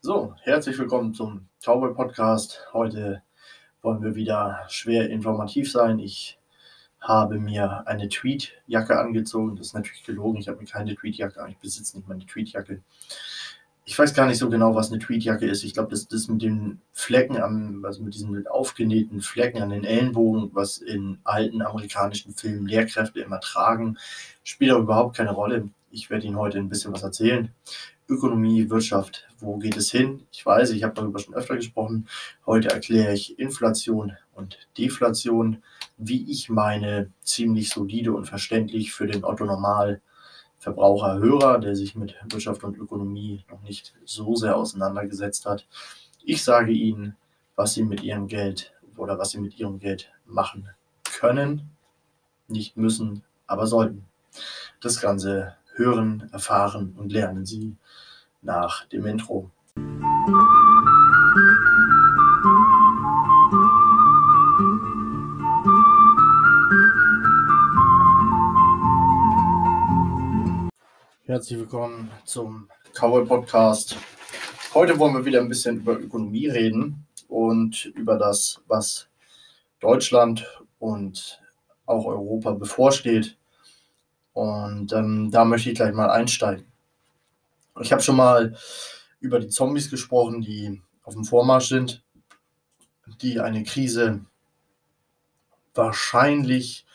So, herzlich willkommen zum Cowboy Podcast. Heute wollen wir wieder schwer informativ sein. Ich habe mir eine Tweetjacke angezogen. Das ist natürlich gelogen. Ich habe mir keine Tweetjacke an. Ich besitze nicht meine Tweetjacke. Ich weiß gar nicht so genau, was eine Tweetjacke ist. Ich glaube, das ist mit den Flecken, am, also mit diesen aufgenähten Flecken an den Ellenbogen, was in alten amerikanischen Filmen Lehrkräfte immer tragen, spielt auch überhaupt keine Rolle. Ich werde Ihnen heute ein bisschen was erzählen. Ökonomie, Wirtschaft, wo geht es hin? Ich weiß, ich habe darüber schon öfter gesprochen. Heute erkläre ich Inflation und Deflation, wie ich meine, ziemlich solide und verständlich für den Otto Normal Verbraucher, Hörer, der sich mit Wirtschaft und Ökonomie noch nicht so sehr auseinandergesetzt hat. Ich sage Ihnen, was Sie mit Ihrem Geld oder was Sie mit Ihrem Geld machen können, nicht müssen, aber sollten. Das Ganze hören, erfahren und lernen Sie nach dem Intro. Herzlich willkommen zum Cowboy Podcast. Heute wollen wir wieder ein bisschen über Ökonomie reden und über das, was Deutschland und auch Europa bevorsteht. Und ähm, da möchte ich gleich mal einsteigen. Ich habe schon mal über die Zombies gesprochen, die auf dem Vormarsch sind, die eine Krise wahrscheinlich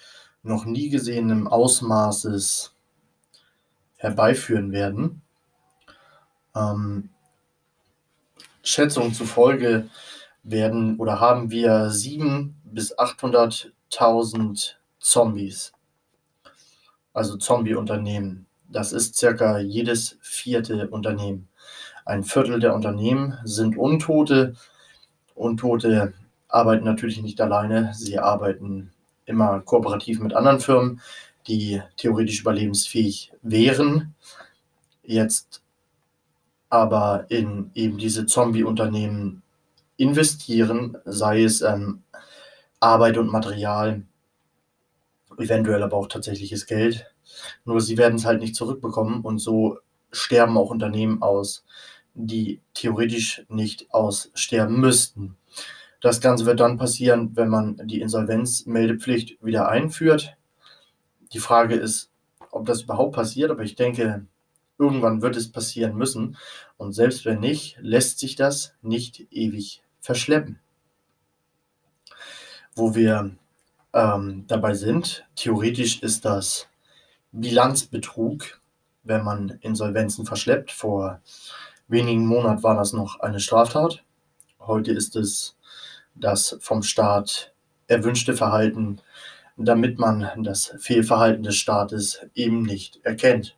noch nie gesehenem Ausmaßes herbeiführen werden. Ähm, Schätzungen zufolge werden oder haben wir 700.000 bis 800.000 Zombies also Zombie-Unternehmen. Das ist circa jedes vierte Unternehmen. Ein Viertel der Unternehmen sind Untote. Untote arbeiten natürlich nicht alleine. Sie arbeiten immer kooperativ mit anderen Firmen, die theoretisch überlebensfähig wären. Jetzt aber in eben diese Zombie-Unternehmen investieren, sei es ähm, Arbeit und Material, eventuell aber auch tatsächliches Geld. Nur sie werden es halt nicht zurückbekommen und so sterben auch Unternehmen aus, die theoretisch nicht aussterben müssten. Das Ganze wird dann passieren, wenn man die Insolvenzmeldepflicht wieder einführt. Die Frage ist, ob das überhaupt passiert, aber ich denke, irgendwann wird es passieren müssen. Und selbst wenn nicht, lässt sich das nicht ewig verschleppen. Wo wir ähm, dabei sind. Theoretisch ist das Bilanzbetrug, wenn man Insolvenzen verschleppt. Vor wenigen Monaten war das noch eine Straftat. Heute ist es das vom Staat erwünschte Verhalten, damit man das Fehlverhalten des Staates eben nicht erkennt.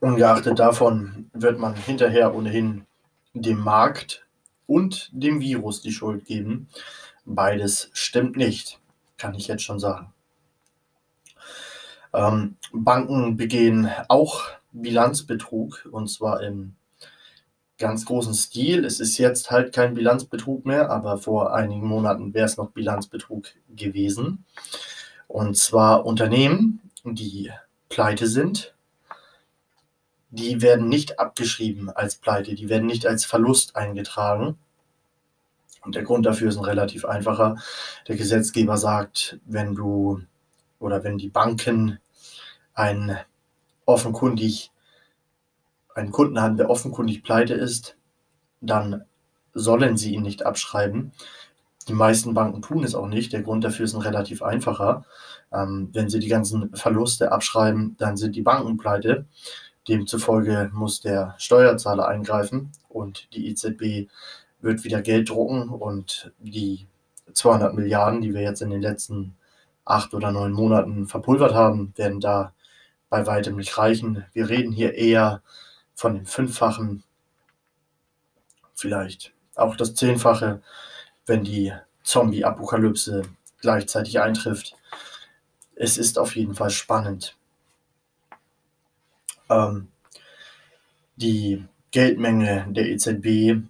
Ungeachtet davon wird man hinterher ohnehin dem Markt und dem Virus die Schuld geben, Beides stimmt nicht, kann ich jetzt schon sagen. Ähm, Banken begehen auch Bilanzbetrug und zwar im ganz großen Stil. Es ist jetzt halt kein Bilanzbetrug mehr, aber vor einigen Monaten wäre es noch Bilanzbetrug gewesen. Und zwar Unternehmen, die pleite sind, die werden nicht abgeschrieben als pleite, die werden nicht als Verlust eingetragen, und der Grund dafür ist ein relativ einfacher. Der Gesetzgeber sagt, wenn du oder wenn die Banken ein offenkundig einen Kunden haben, der offenkundig pleite ist, dann sollen sie ihn nicht abschreiben. Die meisten Banken tun es auch nicht. Der Grund dafür ist ein relativ einfacher. Ähm, wenn sie die ganzen Verluste abschreiben, dann sind die Banken pleite. Demzufolge muss der Steuerzahler eingreifen und die EZB wird wieder Geld drucken und die 200 Milliarden, die wir jetzt in den letzten acht oder neun Monaten verpulvert haben, werden da bei weitem nicht reichen. Wir reden hier eher von dem Fünffachen, vielleicht auch das Zehnfache, wenn die Zombie-Apokalypse gleichzeitig eintrifft. Es ist auf jeden Fall spannend. Ähm, die Geldmenge der EZB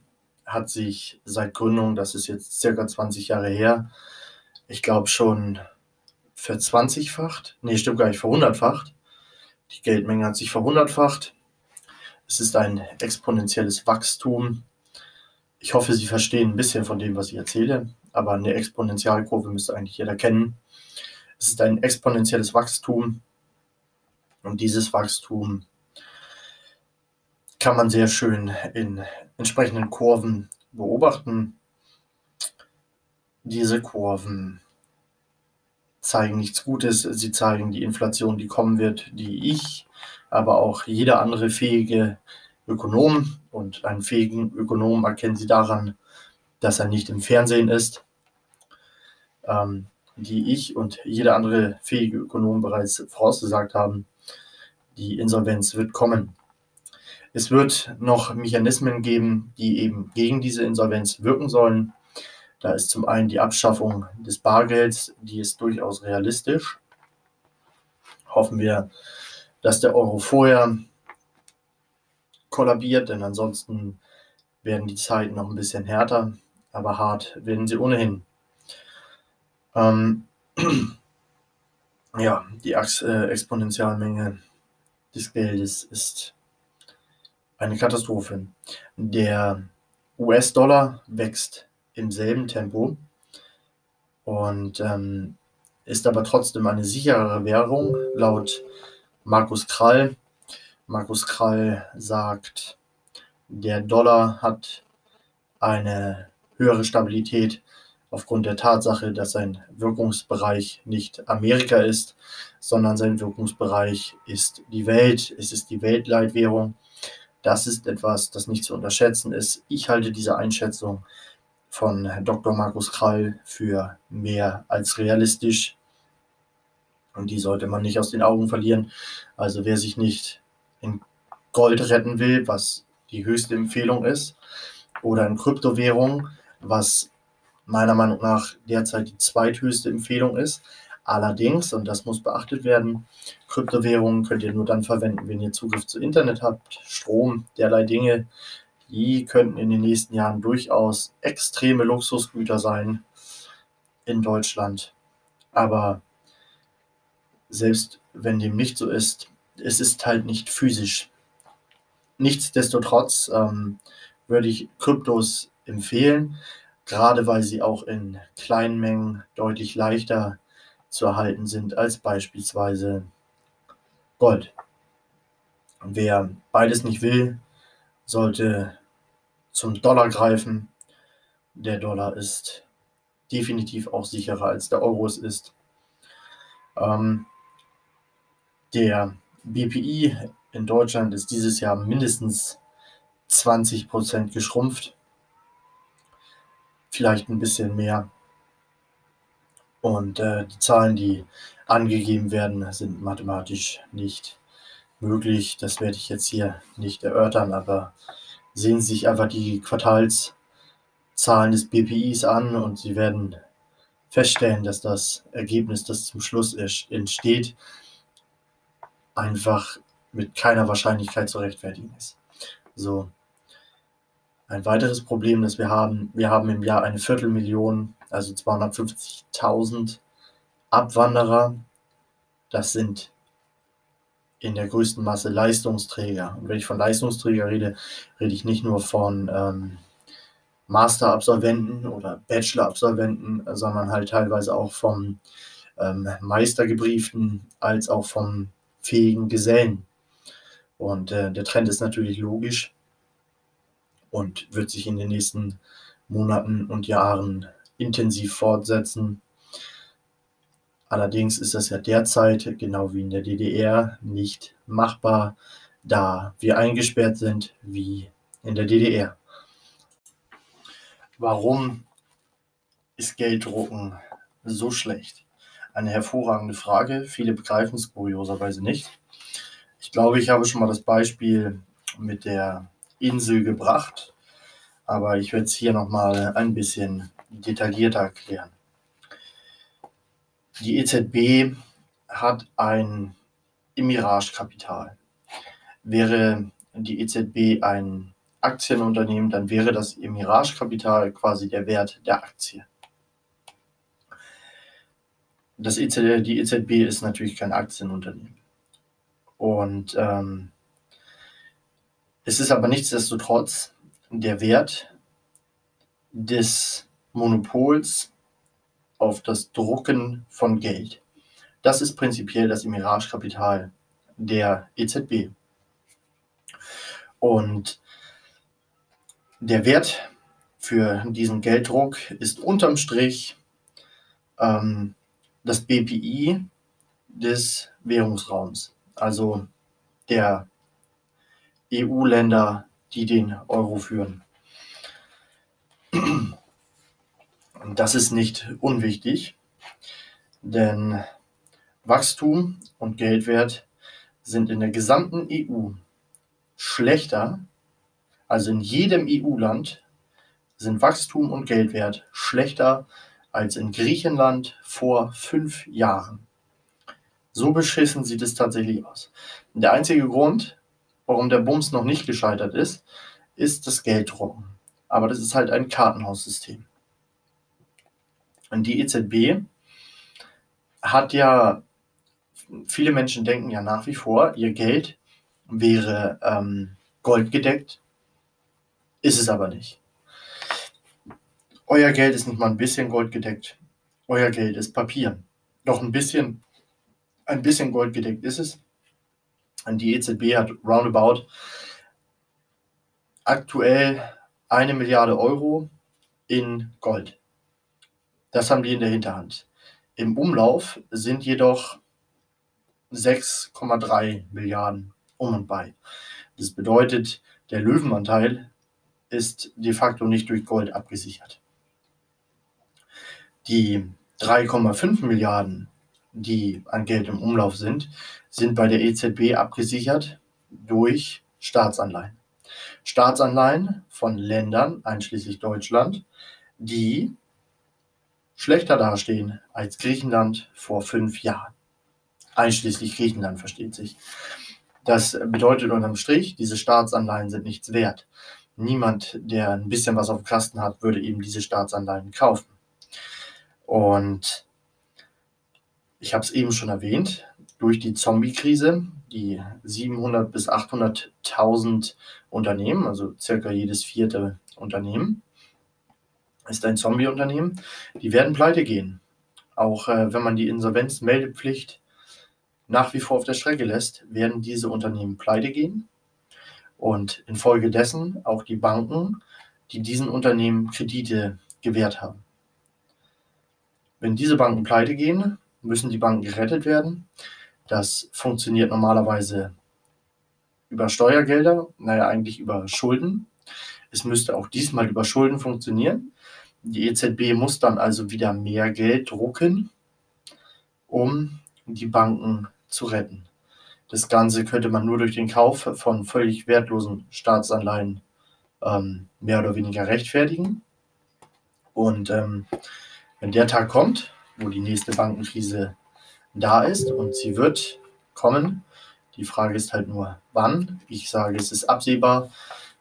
hat sich seit Gründung, das ist jetzt circa 20 Jahre her, ich glaube schon verzwanzigfacht. Nee, stimmt gar nicht, verhundertfacht. Die Geldmenge hat sich verhundertfacht. Es ist ein exponentielles Wachstum. Ich hoffe, Sie verstehen ein bisschen von dem, was ich erzähle, aber eine Exponentialkurve müsste eigentlich jeder kennen. Es ist ein exponentielles Wachstum und dieses Wachstum kann man sehr schön in entsprechenden Kurven beobachten. Diese Kurven zeigen nichts Gutes. Sie zeigen die Inflation, die kommen wird, die ich, aber auch jeder andere fähige Ökonom und einen fähigen Ökonom erkennen Sie daran, dass er nicht im Fernsehen ist, ähm, die ich und jeder andere fähige Ökonom bereits vorausgesagt haben. Die Insolvenz wird kommen. Es wird noch Mechanismen geben, die eben gegen diese Insolvenz wirken sollen. Da ist zum einen die Abschaffung des Bargelds, die ist durchaus realistisch. Hoffen wir, dass der Euro vorher kollabiert, denn ansonsten werden die Zeiten noch ein bisschen härter, aber hart werden sie ohnehin. Ähm, ja, die äh, Exponentialmenge des Geldes ist eine Katastrophe. Der US-Dollar wächst im selben Tempo und ähm, ist aber trotzdem eine sicherere Währung laut Markus Krall. Markus Krall sagt, der Dollar hat eine höhere Stabilität aufgrund der Tatsache, dass sein Wirkungsbereich nicht Amerika ist, sondern sein Wirkungsbereich ist die Welt. Es ist die Weltleitwährung. Das ist etwas, das nicht zu unterschätzen ist. Ich halte diese Einschätzung von Dr. Markus Krall für mehr als realistisch. Und die sollte man nicht aus den Augen verlieren. Also wer sich nicht in Gold retten will, was die höchste Empfehlung ist, oder in Kryptowährung, was meiner Meinung nach derzeit die zweithöchste Empfehlung ist, Allerdings, und das muss beachtet werden, Kryptowährungen könnt ihr nur dann verwenden, wenn ihr Zugriff zu Internet habt, Strom, derlei Dinge. Die könnten in den nächsten Jahren durchaus extreme Luxusgüter sein in Deutschland. Aber selbst wenn dem nicht so ist, es ist halt nicht physisch. Nichtsdestotrotz ähm, würde ich Kryptos empfehlen, gerade weil sie auch in kleinen Mengen deutlich leichter zu erhalten sind als beispielsweise Gold. Wer beides nicht will, sollte zum Dollar greifen. Der Dollar ist definitiv auch sicherer als der Euro es ist. Ähm, der BPI in Deutschland ist dieses Jahr mindestens 20 Prozent geschrumpft. Vielleicht ein bisschen mehr. Und äh, die Zahlen, die angegeben werden, sind mathematisch nicht möglich. Das werde ich jetzt hier nicht erörtern, aber sehen Sie sich einfach die Quartalszahlen des BPIs an und Sie werden feststellen, dass das Ergebnis, das zum Schluss entsteht, einfach mit keiner Wahrscheinlichkeit zu rechtfertigen ist. So. Ein weiteres Problem, das wir haben, wir haben im Jahr eine Viertelmillion also 250.000 Abwanderer. Das sind in der größten Masse Leistungsträger. Und wenn ich von Leistungsträger rede, rede ich nicht nur von ähm, Masterabsolventen oder Bachelorabsolventen, sondern halt teilweise auch vom ähm, Meistergebrieften als auch vom fähigen Gesellen. Und äh, der Trend ist natürlich logisch und wird sich in den nächsten Monaten und Jahren intensiv fortsetzen. Allerdings ist das ja derzeit, genau wie in der DDR, nicht machbar, da wir eingesperrt sind wie in der DDR. Warum ist Gelddrucken so schlecht? Eine hervorragende Frage. Viele begreifen es kurioserweise nicht. Ich glaube, ich habe schon mal das Beispiel mit der Insel gebracht, aber ich werde es hier nochmal ein bisschen detaillierter erklären. Die EZB hat ein Emirage-Kapital. Wäre die EZB ein Aktienunternehmen, dann wäre das Emirage-Kapital quasi der Wert der Aktie. Das EZB, die EZB ist natürlich kein Aktienunternehmen. Und ähm, Es ist aber nichtsdestotrotz der Wert des Monopols auf das Drucken von Geld. Das ist prinzipiell das Emirage-Kapital der EZB. Und der Wert für diesen Gelddruck ist unterm Strich ähm, das BPI des Währungsraums, also der EU-Länder, die den Euro führen. Und das ist nicht unwichtig, denn Wachstum und Geldwert sind in der gesamten EU schlechter, also in jedem EU-Land sind Wachstum und Geldwert schlechter als in Griechenland vor fünf Jahren. So beschissen sieht es tatsächlich aus. Der einzige Grund, warum der Bums noch nicht gescheitert ist, ist das Gelddrucken. Aber das ist halt ein Kartenhaussystem. Und die EZB hat ja, viele Menschen denken ja nach wie vor, ihr Geld wäre ähm, goldgedeckt. Ist es aber nicht. Euer Geld ist nicht mal ein bisschen goldgedeckt. Euer Geld ist Papier. Doch ein bisschen, ein bisschen goldgedeckt ist es. Und die EZB hat roundabout aktuell eine Milliarde Euro in Gold. Das haben die in der Hinterhand. Im Umlauf sind jedoch 6,3 Milliarden um und bei. Das bedeutet, der Löwenanteil ist de facto nicht durch Gold abgesichert. Die 3,5 Milliarden, die an Geld im Umlauf sind, sind bei der EZB abgesichert durch Staatsanleihen. Staatsanleihen von Ländern, einschließlich Deutschland, die schlechter dastehen als Griechenland vor fünf Jahren. Einschließlich Griechenland, versteht sich. Das bedeutet unterm Strich, diese Staatsanleihen sind nichts wert. Niemand, der ein bisschen was auf dem Kasten hat, würde eben diese Staatsanleihen kaufen. Und ich habe es eben schon erwähnt, durch die Zombie-Krise, die 700 bis 800.000 Unternehmen, also circa jedes vierte Unternehmen, ist ein Zombie-Unternehmen, die werden pleite gehen. Auch äh, wenn man die Insolvenzmeldepflicht nach wie vor auf der Strecke lässt, werden diese Unternehmen pleite gehen. Und infolgedessen auch die Banken, die diesen Unternehmen Kredite gewährt haben. Wenn diese Banken pleite gehen, müssen die Banken gerettet werden. Das funktioniert normalerweise über Steuergelder, naja, eigentlich über Schulden. Es müsste auch diesmal über Schulden funktionieren. Die EZB muss dann also wieder mehr Geld drucken, um die Banken zu retten. Das Ganze könnte man nur durch den Kauf von völlig wertlosen Staatsanleihen ähm, mehr oder weniger rechtfertigen. Und ähm, wenn der Tag kommt, wo die nächste Bankenkrise da ist und sie wird kommen, die Frage ist halt nur, wann. Ich sage, es ist absehbar.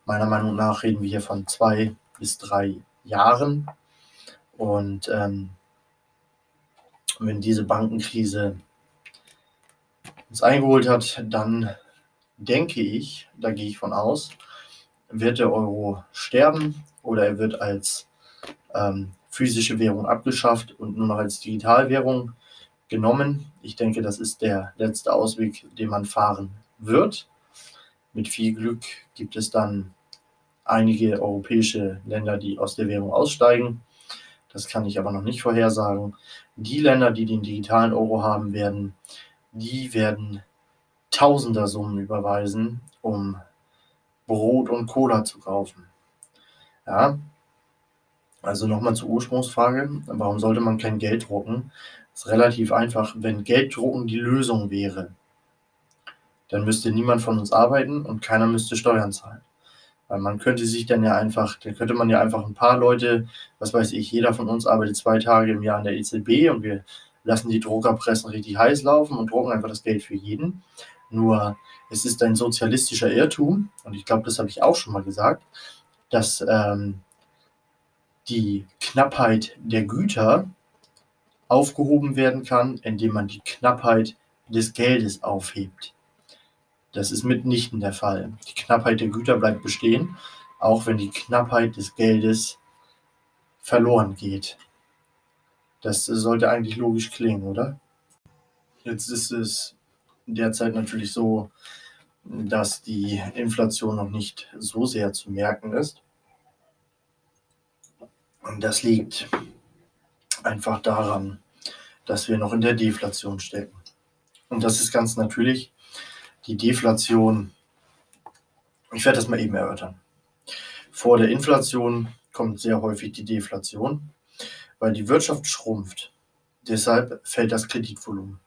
Meiner Meinung nach reden wir hier von zwei bis drei Jahren. Und ähm, wenn diese Bankenkrise uns eingeholt hat, dann denke ich, da gehe ich von aus, wird der Euro sterben oder er wird als ähm, physische Währung abgeschafft und nur noch als Digitalwährung genommen. Ich denke, das ist der letzte Ausweg, den man fahren wird. Mit viel Glück gibt es dann einige europäische Länder, die aus der Währung aussteigen. Das kann ich aber noch nicht vorhersagen. Die Länder, die den digitalen Euro haben werden, die werden Tausender Summen überweisen, um Brot und Cola zu kaufen. Ja, also nochmal zur Ursprungsfrage, warum sollte man kein Geld drucken? Das ist relativ einfach. Wenn Geld drucken die Lösung wäre, dann müsste niemand von uns arbeiten und keiner müsste Steuern zahlen. Weil man könnte sich dann ja einfach, dann könnte man ja einfach ein paar Leute, was weiß ich, jeder von uns arbeitet zwei Tage im Jahr in der EZB und wir lassen die Druckerpressen richtig heiß laufen und drucken einfach das Geld für jeden. Nur es ist ein sozialistischer Irrtum, und ich glaube, das habe ich auch schon mal gesagt, dass ähm, die Knappheit der Güter aufgehoben werden kann, indem man die Knappheit des Geldes aufhebt. Das ist mitnichten der Fall. Die Knappheit der Güter bleibt bestehen, auch wenn die Knappheit des Geldes verloren geht. Das sollte eigentlich logisch klingen, oder? Jetzt ist es derzeit natürlich so, dass die Inflation noch nicht so sehr zu merken ist. Und das liegt einfach daran, dass wir noch in der Deflation stecken. Und das ist ganz natürlich die Deflation. Ich werde das mal eben erörtern. Vor der Inflation kommt sehr häufig die Deflation, weil die Wirtschaft schrumpft. Deshalb fällt das Kreditvolumen.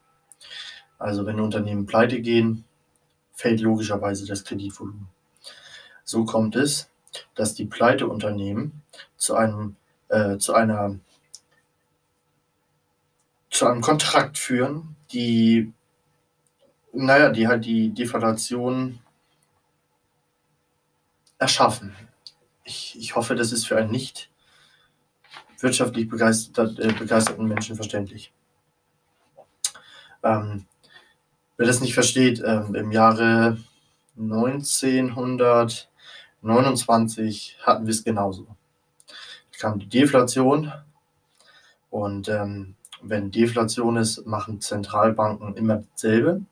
Also wenn Unternehmen pleite gehen, fällt logischerweise das Kreditvolumen. So kommt es, dass die Pleiteunternehmen zu einem äh, zu einer zu einem Kontrakt führen, die naja, die halt die Deflation erschaffen. Ich, ich hoffe, das ist für einen nicht wirtschaftlich begeistert, äh, begeisterten Menschen verständlich. Ähm, wer das nicht versteht, ähm, im Jahre 1929 hatten wir es genauso. Da kam die Deflation und ähm, wenn Deflation ist, machen Zentralbanken immer dasselbe,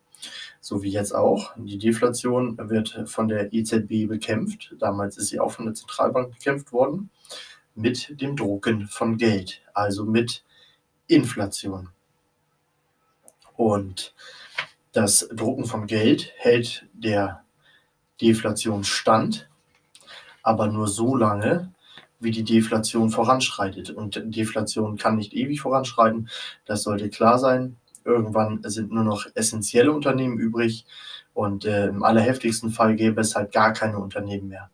so wie jetzt auch. Die Deflation wird von der EZB bekämpft. Damals ist sie auch von der Zentralbank bekämpft worden mit dem Drucken von Geld, also mit Inflation. Und das Drucken von Geld hält der Deflation stand, aber nur so lange, wie die Deflation voranschreitet. Und Deflation kann nicht ewig voranschreiten, das sollte klar sein. Irgendwann sind nur noch essentielle Unternehmen übrig und äh, im allerheftigsten Fall gäbe es halt gar keine Unternehmen mehr.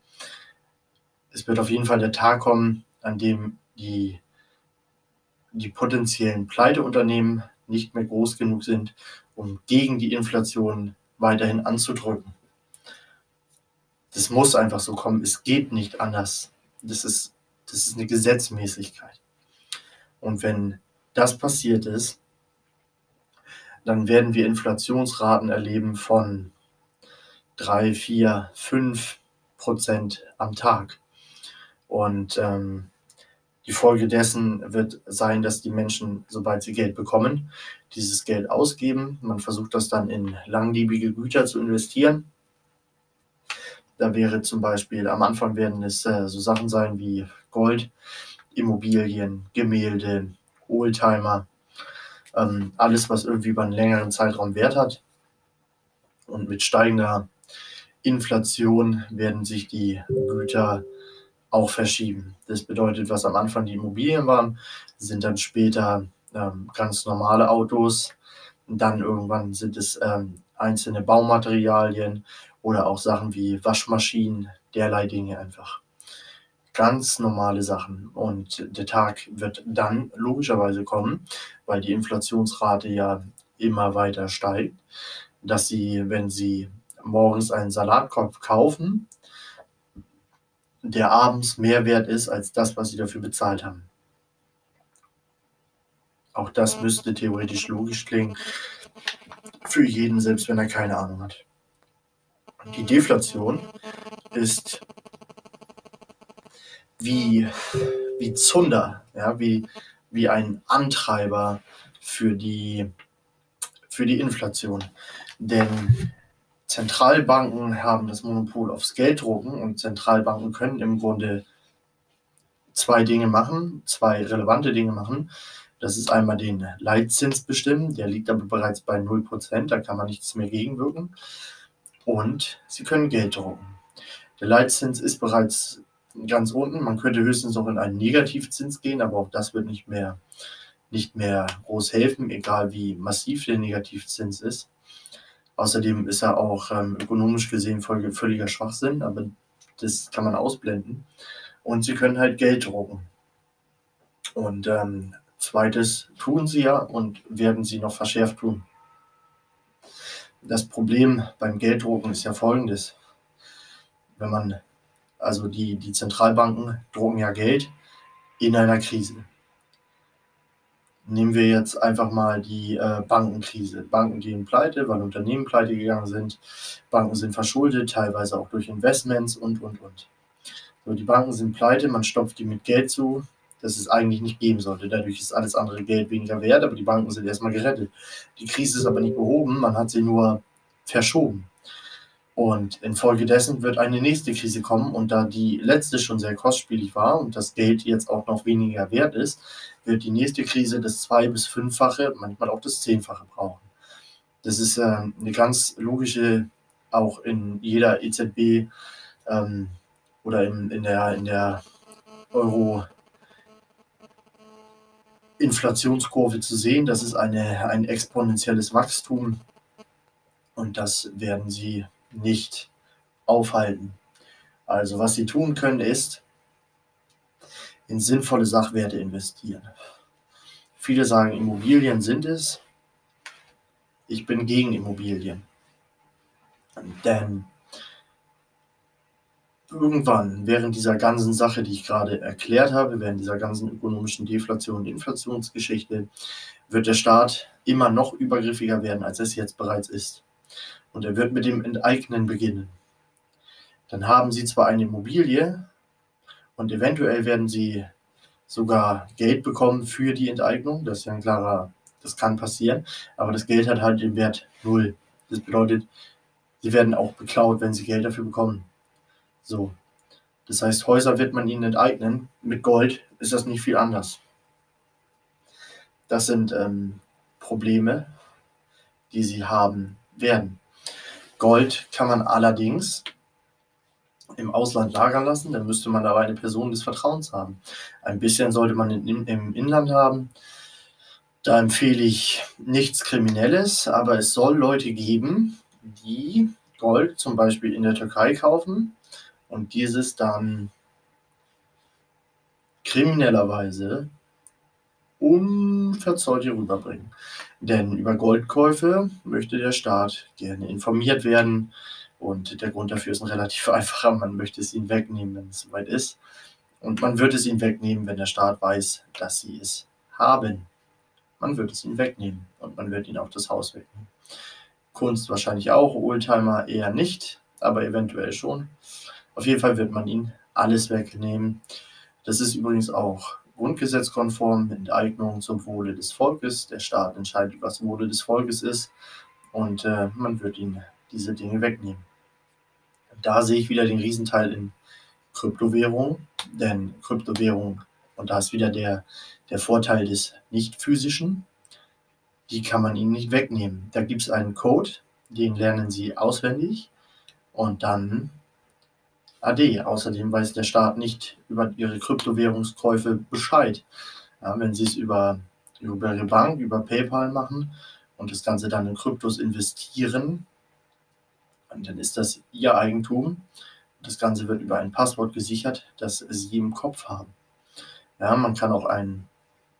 Es wird auf jeden Fall der Tag kommen, an dem die, die potenziellen Pleiteunternehmen nicht mehr groß genug sind, um gegen die Inflation weiterhin anzudrücken. Das muss einfach so kommen. Es geht nicht anders. Das ist, das ist eine Gesetzmäßigkeit. Und wenn das passiert ist, dann werden wir Inflationsraten erleben von 3, 4, 5 Prozent am Tag. Und ähm, die Folge dessen wird sein, dass die Menschen, sobald sie Geld bekommen, dieses Geld ausgeben. Man versucht das dann in langlebige Güter zu investieren. Da wäre zum Beispiel, am Anfang werden es äh, so Sachen sein wie Gold, Immobilien, Gemälde, Oldtimer, ähm, alles, was irgendwie über einen längeren Zeitraum Wert hat. Und mit steigender Inflation werden sich die Güter auch verschieben. Das bedeutet, was am Anfang die Immobilien waren, sind dann später ähm, ganz normale Autos. dann irgendwann sind es ähm, einzelne Baumaterialien oder auch Sachen wie Waschmaschinen, derlei Dinge einfach. Ganz normale Sachen. Und der Tag wird dann logischerweise kommen, weil die Inflationsrate ja immer weiter steigt, dass Sie, wenn Sie morgens einen Salatkopf kaufen, der abends mehr wert ist als das, was sie dafür bezahlt haben. Auch das müsste theoretisch logisch klingen für jeden, selbst wenn er keine Ahnung hat. Die Deflation ist wie, wie Zunder, ja, wie, wie ein Antreiber für die, für die Inflation. Denn Zentralbanken haben das Monopol aufs Gelddrucken und Zentralbanken können im Grunde zwei Dinge machen, zwei relevante Dinge machen. Das ist einmal den Leitzins bestimmen, der liegt aber bereits bei 0%, da kann man nichts mehr gegenwirken. Und sie können Geld drucken. Der Leitzins ist bereits ganz unten, man könnte höchstens noch in einen Negativzins gehen, aber auch das wird nicht mehr, nicht mehr groß helfen, egal wie massiv der Negativzins ist. Außerdem ist er auch ähm, ökonomisch gesehen voll, völliger Schwachsinn, aber das kann man ausblenden. Und sie können halt Geld drucken. Und ähm, zweites tun sie ja und werden sie noch verschärft tun. Das Problem beim Gelddrucken ist ja folgendes. Wenn man, also die, die Zentralbanken drucken ja Geld in einer Krise. Nehmen wir jetzt einfach mal die äh, Bankenkrise. Banken gehen pleite, weil Unternehmen pleite gegangen sind. Banken sind verschuldet, teilweise auch durch Investments und, und, und. So, die Banken sind pleite, man stopft die mit Geld zu, das es eigentlich nicht geben sollte. Dadurch ist alles andere Geld weniger wert, aber die Banken sind erstmal gerettet. Die Krise ist aber nicht behoben, man hat sie nur verschoben. Und infolgedessen wird eine nächste Krise kommen. Und da die letzte schon sehr kostspielig war und das Geld jetzt auch noch weniger wert ist, wird die nächste Krise das zwei- bis fünffache, manchmal auch das zehnfache brauchen. Das ist äh, eine ganz logische, auch in jeder EZB ähm, oder in, in der, in der Euro- Inflationskurve zu sehen. Das ist eine, ein exponentielles Wachstum und das werden sie nicht aufhalten. Also was sie tun können, ist in sinnvolle Sachwerte investieren. Viele sagen, Immobilien sind es. Ich bin gegen Immobilien. Denn irgendwann während dieser ganzen Sache, die ich gerade erklärt habe, während dieser ganzen ökonomischen Deflation und Inflationsgeschichte, wird der Staat immer noch übergriffiger werden, als es jetzt bereits ist. Und er wird mit dem Enteignen beginnen. Dann haben Sie zwar eine Immobilie und eventuell werden Sie sogar Geld bekommen für die Enteignung. Das ist ja ein klarer, das kann passieren. Aber das Geld hat halt den Wert null. Das bedeutet, Sie werden auch beklaut, wenn Sie Geld dafür bekommen. So. Das heißt, Häuser wird man ihnen enteignen. Mit Gold ist das nicht viel anders. Das sind ähm, Probleme, die sie haben werden. Gold kann man allerdings im Ausland lagern lassen, dann müsste man aber eine Person des Vertrauens haben. Ein bisschen sollte man in, im Inland haben. Da empfehle ich nichts Kriminelles, aber es soll Leute geben, die Gold zum Beispiel in der Türkei kaufen und dieses dann kriminellerweise unverzollt hier rüberbringen. Denn über Goldkäufe möchte der Staat gerne informiert werden und der Grund dafür ist ein relativ einfacher. Man möchte es ihnen wegnehmen, wenn es soweit ist. Und man wird es ihnen wegnehmen, wenn der Staat weiß, dass sie es haben. Man wird es ihnen wegnehmen und man wird ihnen auch das Haus wegnehmen. Kunst wahrscheinlich auch, Oldtimer eher nicht, aber eventuell schon. Auf jeden Fall wird man ihn alles wegnehmen. Das ist übrigens auch grundgesetzkonform, Enteignung zum Wohle des Volkes. Der Staat entscheidet, was Wohle des Volkes ist und äh, man wird ihn diese Dinge wegnehmen. Da sehe ich wieder den Riesenteil in Kryptowährung, denn Kryptowährung, und da ist wieder der, der Vorteil des nicht-physischen, die kann man ihnen nicht wegnehmen. Da gibt es einen Code, den lernen sie auswendig und dann AD. Außerdem weiß der Staat nicht über ihre Kryptowährungskäufe Bescheid. Ja, wenn sie es über, über ihre Bank, über PayPal machen und das Ganze dann in Kryptos investieren, dann ist das ihr Eigentum. Das Ganze wird über ein Passwort gesichert, das sie im Kopf haben. Ja, man kann auch ein,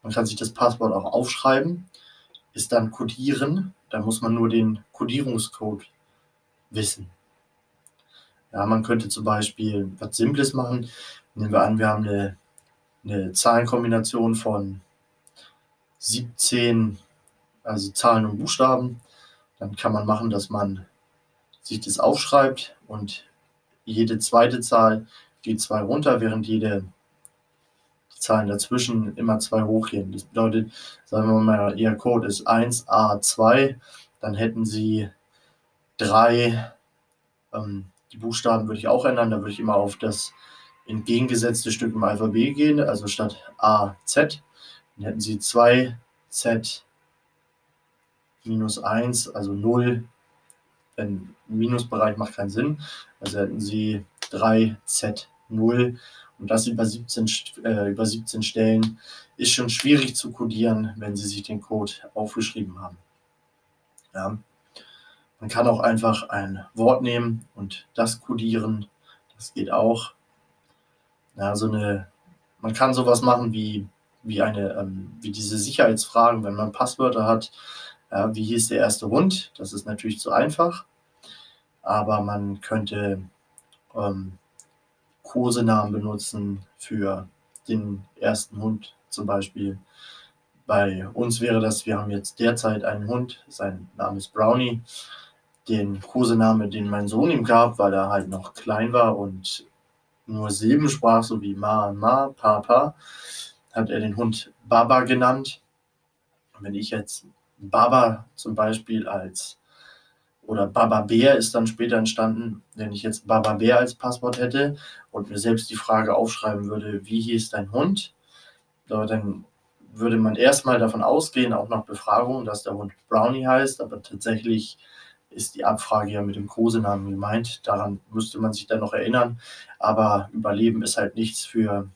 man kann sich das Passwort auch aufschreiben, ist dann codieren, da muss man nur den Codierungscode wissen. Ja, man könnte zum Beispiel was Simples machen. Nehmen wir an, wir haben eine, eine Zahlenkombination von 17, also Zahlen und Buchstaben. Dann kann man machen, dass man sich das aufschreibt und jede zweite Zahl geht zwei runter, während jede Zahlen dazwischen immer zwei hochgehen. Das bedeutet, sagen wir mal, Ihr Code ist 1A2, dann hätten Sie drei ähm, die Buchstaben würde ich auch ändern. Da würde ich immer auf das entgegengesetzte Stück im Alphabet gehen. Also statt A, Z. Dann hätten Sie 2 Z minus 1, also 0. Denn Minusbereich macht keinen Sinn. Also hätten Sie 3 Z 0 und das über 17, äh, über 17 Stellen ist schon schwierig zu codieren, wenn Sie sich den Code aufgeschrieben haben. Ja. Man kann auch einfach ein Wort nehmen und das codieren. Das geht auch. Ja, so eine, man kann sowas machen wie, wie, eine, ähm, wie diese Sicherheitsfragen, wenn man Passwörter hat. Ja, wie hieß der erste Hund? Das ist natürlich zu einfach. Aber man könnte ähm, Kosenamen benutzen für den ersten Hund zum Beispiel. Bei uns wäre das, wir haben jetzt derzeit einen Hund, sein Name ist Brownie. Den Kosename, den mein Sohn ihm gab, weil er halt noch klein war und nur Silben sprach, so wie Ma, Ma, Papa, hat er den Hund Baba genannt. Wenn ich jetzt Baba zum Beispiel als oder Baba Bär ist dann später entstanden, wenn ich jetzt Baba Bär als Passwort hätte und mir selbst die Frage aufschreiben würde, wie hieß dein Hund, dann würde man erstmal davon ausgehen, auch nach Befragung, dass der Hund Brownie heißt, aber tatsächlich ist die Abfrage ja mit dem Kosenamen gemeint. Daran müsste man sich dann noch erinnern. Aber Überleben ist halt nichts für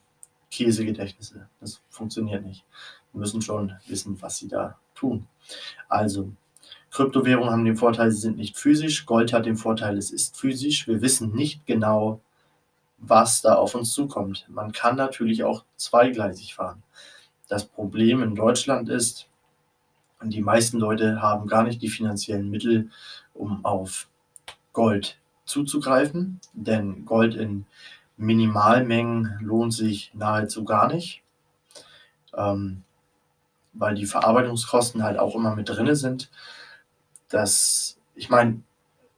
Käsegedächtnisse. Das funktioniert nicht. Wir müssen schon wissen, was sie da tun. Also, Kryptowährungen haben den Vorteil, sie sind nicht physisch. Gold hat den Vorteil, es ist physisch. Wir wissen nicht genau, was da auf uns zukommt. Man kann natürlich auch zweigleisig fahren. Das Problem in Deutschland ist, die meisten Leute haben gar nicht die finanziellen Mittel, um auf Gold zuzugreifen, denn Gold in Minimalmengen lohnt sich nahezu gar nicht, ähm, weil die Verarbeitungskosten halt auch immer mit drin sind. Das, ich meine,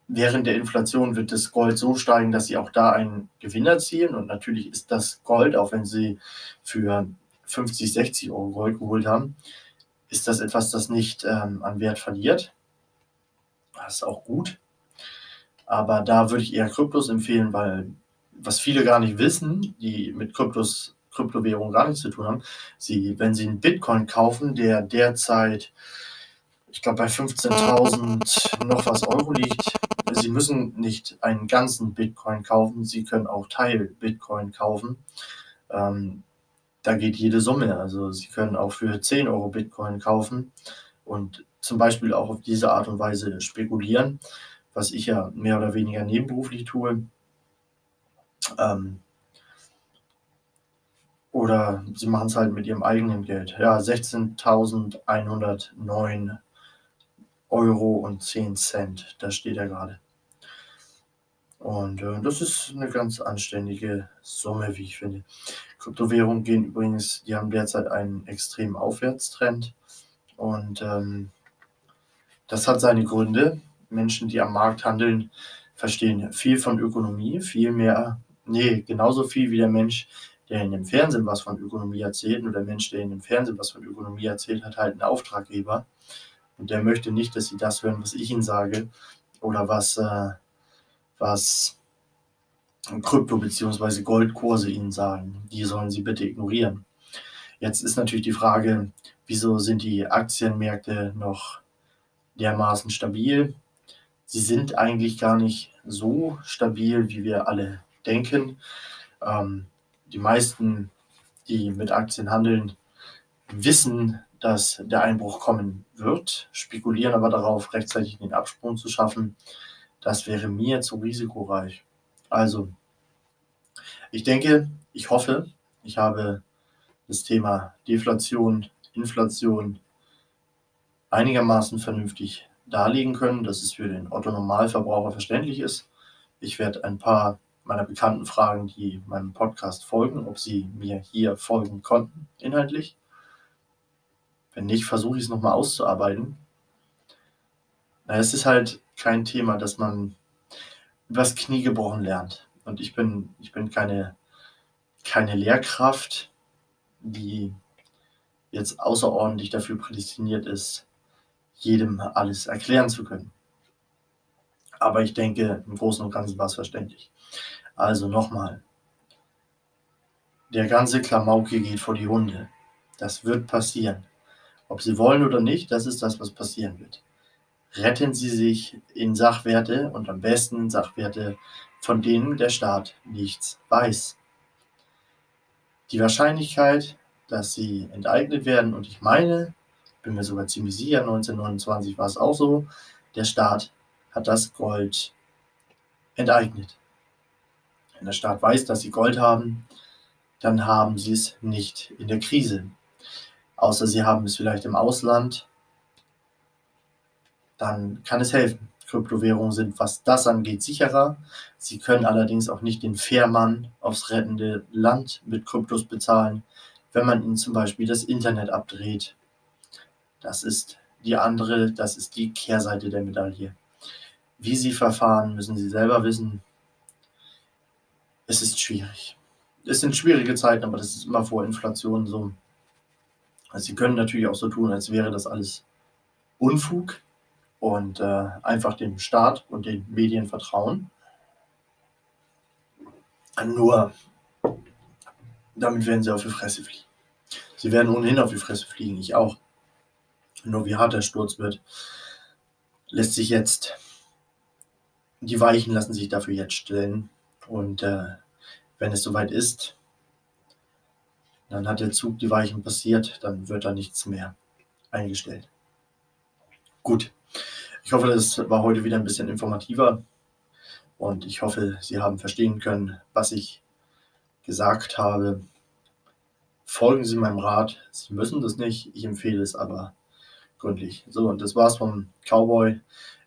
während der Inflation wird das Gold so steigen, dass sie auch da einen Gewinn erzielen. Und natürlich ist das Gold, auch wenn sie für 50, 60 Euro Gold geholt haben, ist das etwas, das nicht ähm, an Wert verliert. Das ist auch gut. Aber da würde ich eher Kryptos empfehlen, weil was viele gar nicht wissen, die mit Kryptos, Kryptowährungen gar nichts zu tun haben, sie, wenn sie einen Bitcoin kaufen, der derzeit, ich glaube, bei 15.000 noch was Euro liegt, sie müssen nicht einen ganzen Bitcoin kaufen, sie können auch Teil Bitcoin kaufen. Ähm, da geht jede Summe. Also Sie können auch für 10 Euro Bitcoin kaufen und zum Beispiel auch auf diese Art und Weise spekulieren, was ich ja mehr oder weniger nebenberuflich tue. Ähm, oder sie machen es halt mit ihrem eigenen Geld. Ja, 16.109 Euro und 10 Cent, da steht er gerade. Und äh, das ist eine ganz anständige Summe, wie ich finde. Kryptowährungen gehen übrigens, die haben derzeit einen extremen Aufwärtstrend. Und ähm, das hat seine Gründe. Menschen, die am Markt handeln, verstehen viel von Ökonomie, viel mehr, nee, genauso viel wie der Mensch, der in dem Fernsehen was von Ökonomie erzählt, und der Mensch, der in dem Fernsehen was von Ökonomie erzählt, hat halt einen Auftraggeber. Und der möchte nicht, dass sie das hören, was ich ihnen sage oder was äh, was Krypto- bzw. Goldkurse ihnen sagen. Die sollen sie bitte ignorieren. Jetzt ist natürlich die Frage, wieso sind die Aktienmärkte noch dermaßen stabil? Sie sind eigentlich gar nicht so stabil, wie wir alle denken. Ähm, die meisten, die mit Aktien handeln, wissen, dass der Einbruch kommen wird, spekulieren aber darauf, rechtzeitig den Absprung zu schaffen. Das wäre mir zu risikoreich. Also, ich denke, ich hoffe, ich habe das Thema Deflation, Inflation einigermaßen vernünftig darlegen können, dass es für den Otto-Normalverbraucher verständlich ist. Ich werde ein paar meiner Bekannten fragen, die meinem Podcast folgen, ob sie mir hier folgen konnten, inhaltlich. Wenn nicht, versuche ich es nochmal auszuarbeiten. Na, es ist halt kein Thema, dass man übers Knie gebrochen lernt. Und ich bin, ich bin keine, keine Lehrkraft, die jetzt außerordentlich dafür prädestiniert ist, jedem alles erklären zu können. Aber ich denke, im Großen und Ganzen war es verständlich. Also nochmal. Der ganze Klamauke geht vor die Hunde. Das wird passieren. Ob sie wollen oder nicht, das ist das, was passieren wird retten Sie sich in Sachwerte und am besten in Sachwerte, von denen der Staat nichts weiß. Die Wahrscheinlichkeit, dass sie enteignet werden, und ich meine, bin mir sogar ziemlich sicher, 1929 war es auch so, der Staat hat das Gold enteignet. Wenn der Staat weiß, dass sie Gold haben, dann haben sie es nicht in der Krise. Außer sie haben es vielleicht im Ausland dann kann es helfen. Kryptowährungen sind, was das angeht, sicherer. Sie können allerdings auch nicht den Fährmann aufs rettende Land mit Kryptos bezahlen, wenn man ihnen zum Beispiel das Internet abdreht Das ist die andere, das ist die Kehrseite der Medaille. Wie Sie verfahren, müssen Sie selber wissen. Es ist schwierig. Es sind schwierige Zeiten, aber das ist immer vor Inflation so. Also Sie können natürlich auch so tun, als wäre das alles Unfug und äh, einfach dem Staat und den Medien vertrauen. Nur damit werden sie auf die Fresse fliegen. Sie werden ohnehin auf die Fresse fliegen, ich auch. Nur wie hart der Sturz wird, lässt sich jetzt, die Weichen lassen sich dafür jetzt stellen. Und äh, wenn es soweit ist, dann hat der Zug die Weichen passiert, dann wird da nichts mehr eingestellt. Gut, ich hoffe, das war heute wieder ein bisschen informativer und ich hoffe, Sie haben verstehen können, was ich gesagt habe. Folgen Sie meinem Rat. Sie müssen das nicht, ich empfehle es aber gründlich. So, und das war's vom Cowboy.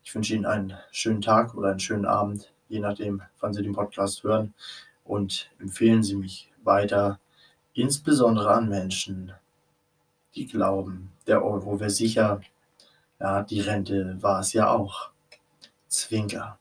Ich wünsche Ihnen einen schönen Tag oder einen schönen Abend, je nachdem, wann Sie den Podcast hören. Und empfehlen Sie mich weiter, insbesondere an Menschen, die glauben, der Euro wäre sicher. Ja, die Rente war es ja auch. Zwinker.